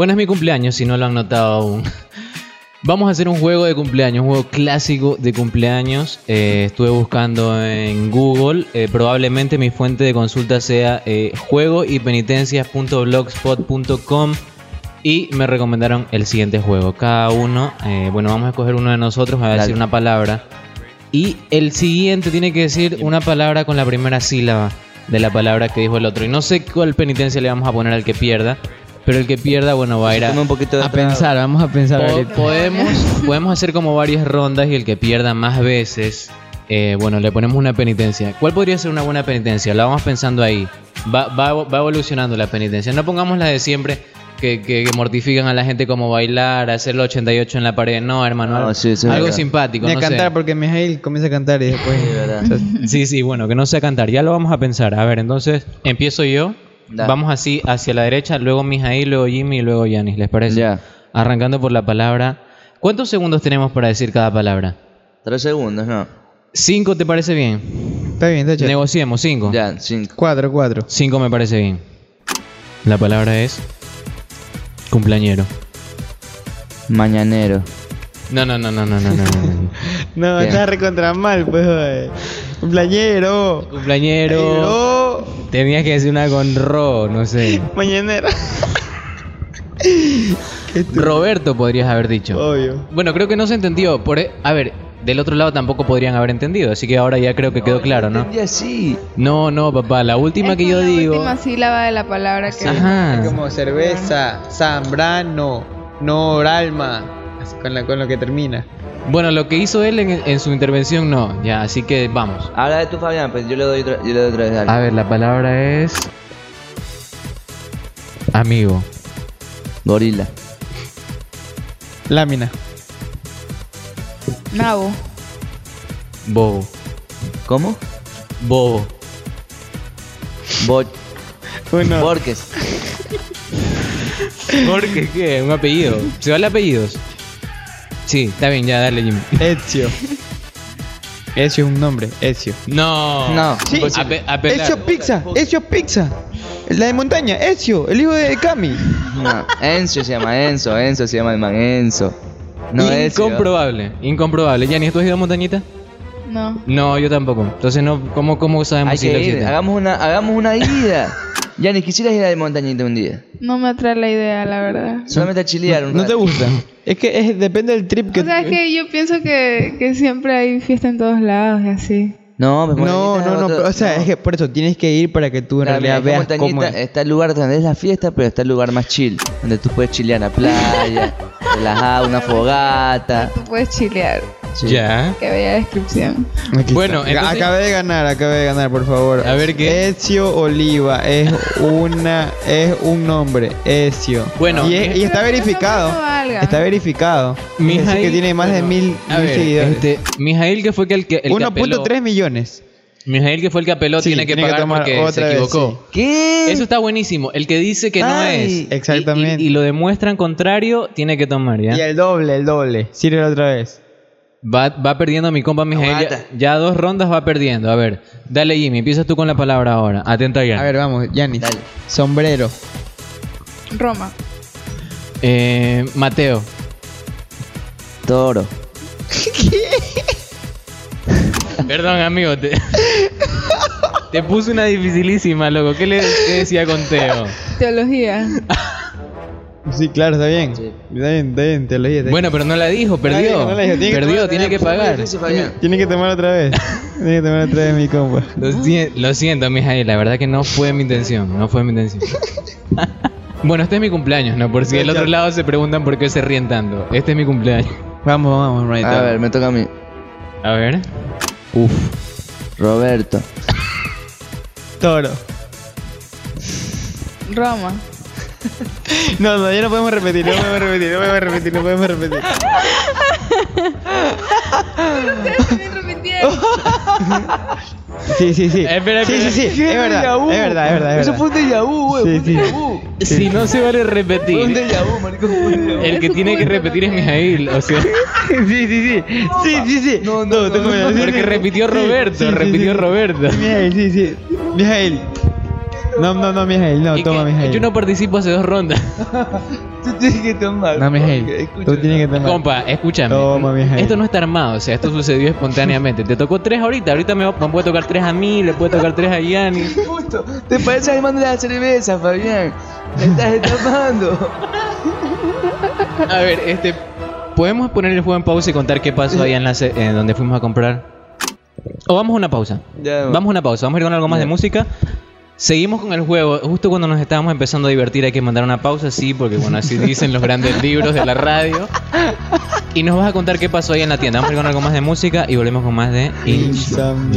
Bueno, es mi cumpleaños, si no lo han notado aún. Vamos a hacer un juego de cumpleaños, un juego clásico de cumpleaños. Eh, estuve buscando en Google. eh, probablemente mi fuente de consulta sea eh, juego y penitencias.blogspot.com y me recomendaron el siguiente juego. Cada uno, eh, bueno, vamos a escoger uno de nosotros, va a decir una palabra. Y el siguiente tiene que decir una palabra con la primera sílaba de la palabra que dijo el otro. Y no sé cuál penitencia le vamos a poner al que pierda. Pero el que pierda, bueno, va a ir a, un poquito de A pensar, vamos a pensar Po- podemos, podemos hacer como varias rondas y el que pierda más veces, eh, bueno, le ponemos una penitencia. ¿Cuál podría ser una buena penitencia? La vamos pensando ahí. Va, va, va evolucionando la penitencia. No pongamos la de siempre que, que- que mortifican a la gente como bailar, hacer el 88 en la pared. No, hermano. No, algo- sí, es algo verdad. simpático. Ni a no cantar sé. porque Mijail comienza a cantar y después. Sí, verdad. Sí, sí, bueno, que no sea cantar. Ya lo vamos a pensar. A ver, entonces empiezo yo. Da. Vamos así hacia la derecha, luego Mijail, luego Jimmy y luego Yanis. ¿Les parece? Ya. Arrancando por la palabra. ¿Cuántos segundos tenemos para decir cada palabra? Tres segundos, ¿no? ¿Cinco te parece bien? Está bien, está chévere. Negociemos, cinco. Ya, cinco. Cuatro, cuatro. Cinco me parece bien. La palabra es. Cumpleañero. Mañanero. No, no, no, no, no, no, no. no. Está recontra mal, pues, joder. Cumpleañero. Cumpleañero. Tenías que decir una con ro, no sé. Mañanera. Roberto podrías haber dicho. Obvio. Bueno, creo que no se entendió. Por, e- a ver, del otro lado tampoco podrían haber entendido, así que ahora ya creo que quedó claro, ¿no? Así. No, no, papá, la última Es que yo la digo. última sílaba de la palabra que. Ajá. Es como cerveza, zambrano, noralma. Así con, la, con lo que termina. Bueno, lo que hizo él en, en su intervención no, ya, así que vamos. Habla de tú, Fabián, pues yo le doy otra, yo le doy otra vez. Dale. A ver, la palabra es. Amigo. Gorila. Lámina. Nabo. Bobo. ¿Cómo? Bobo. Bo Uno. Borges. Porque qué, un apellido. ¿Se vale apellidos? Sí, está bien, ya dale, Jimmy. Ezio. Ezio es un nombre. Ezio. No. No. Sí. Ape- apelar. Ezio Pizza. Ezio Pizza. La de montaña. Ezio. El hijo de Cami. No. Enzo se llama Enzo. Enzo se llama el man Enzo. No es. incomprobable, incomprobable. Yanni, ¿tú has ido a montañita? No. No, yo tampoco. Entonces, no, ¿cómo, cómo sabemos Hay si lo que ir. siete? Hagamos una, hagamos una ida. Ya ni quisieras ir a la montañita un día. No me atrae la idea, la verdad. Solamente a chilear un ¿No te rato. gusta? Es que es, depende del trip que O sea, es que yo pienso que, que siempre hay fiesta en todos lados y así. No, pues No, montañita no, es no, otro- pero, o sea, no. es que por eso tienes que ir para que tú en Claro, mira, realidad es que veas cómo montañita es. está el lugar donde es la fiesta, pero está el lugar más chill, donde tú puedes chilear en la playa, relajado, una fogata. Tú puedes chilear. Sí. Ya. Qué bella descripción. Aquí Bueno, entonces- acabé de ganar, acabé de ganar, por favor. A ver qué. Ezio Oliva es una es un nombre, Ezio. Bueno, y, es- y está que verificado. no. Está verificado. Es Mijail- que tiene más de bueno, mil, A mil ver, seguidores. este, Mijail, que fue que el que, el que apeló. 1.3 millones. Mijail, que fue el que apeló, Sí, tiene que tiene que pagar tomar porque otra se vez, equivocó. ¿Qué? Eso está buenísimo. El que dice que no Ay, es. exactamente. Y, y- y lo demuestran contrario, tiene que tomar, ¿ya? Y el doble, el doble. Sirve otra vez. Va, va perdiendo mi compa Mijail. Ya, ya dos rondas va perdiendo. A ver, dale Jimmy, empiezas tú con la palabra ahora. Atenta ya. A ver, vamos, Yanis. Dale. Sombrero. Roma. Eh, Mateo. Toro. Perdón, amigo. Te, te puse una dificilísima, loco. ¿Qué le qué decía con Teo? Teología. Sí, claro, está bien. Sí. Está bien, está bien, te lo dije. Bueno, pero no la dijo, perdió. dijo, no la dijo. Tiene que perdió, tomar- tiene que pagar. Tiene que tomar otra vez. Tiene que tomar otra vez mi compa. Lo, lo siento, Mijail, la verdad que no fue mi intención, no fue mi intención. bueno, este es mi cumpleaños, ¿no? Por si del otro lado se preguntan por qué se ríen tanto. Este es mi cumpleaños. Vamos, vamos, right A ver, me toca a mí. A ver. Uf. Roberto. Toro. Roma. No, no, ya no podemos repetir, no podemos repetir, no podemos repetir, no podemos repetir. También repitieron. Sí, sí, sí. Espera, sí, espera. sí, sí. Es verdad, es verdad, es verdad. es Eso fue un déjà vu, güey. Sí, fue un sí. Si no se vale Fue un repetir, déjà vu, marico. el que tiene que repetir es. Mijail, o sea, Sí, sí, sí. Sí, sí, sí. No, no, no, porque repitió Roberto, sí, sí, repitió sí. Roberto. Mijael, sí, sí. Mijael. No, no, no, Mijail, no, toma, Mijail. Yo no participo hace dos rondas. Tú tienes que tomar. No, Mijail, tú tienes que tomar. Compa, escúchame. Toma, Mijail. Esto no está armado, o sea, esto sucedió espontáneamente. Te tocó tres ahorita, ahorita me, me puede tocar tres a mí, le puede tocar tres a Yanni. Justo, te parece animando la cerveza, Fabián. Me estás escapando. A ver, este. ¿Podemos poner el juego en pausa y contar qué pasó allá en, la en donde fuimos a comprar? O vamos a una pausa. Ya, Vamos a una pausa, vamos a ir con algo más Ya. de música. Seguimos con el juego. Justo cuando nos estábamos empezando a divertir hay que mandar una pausa, sí, porque bueno, así dicen los grandes libros de la radio. Y nos vas a contar qué pasó ahí en la tienda. Vamos a ir con algo más de música y volvemos con más de. Insomnio.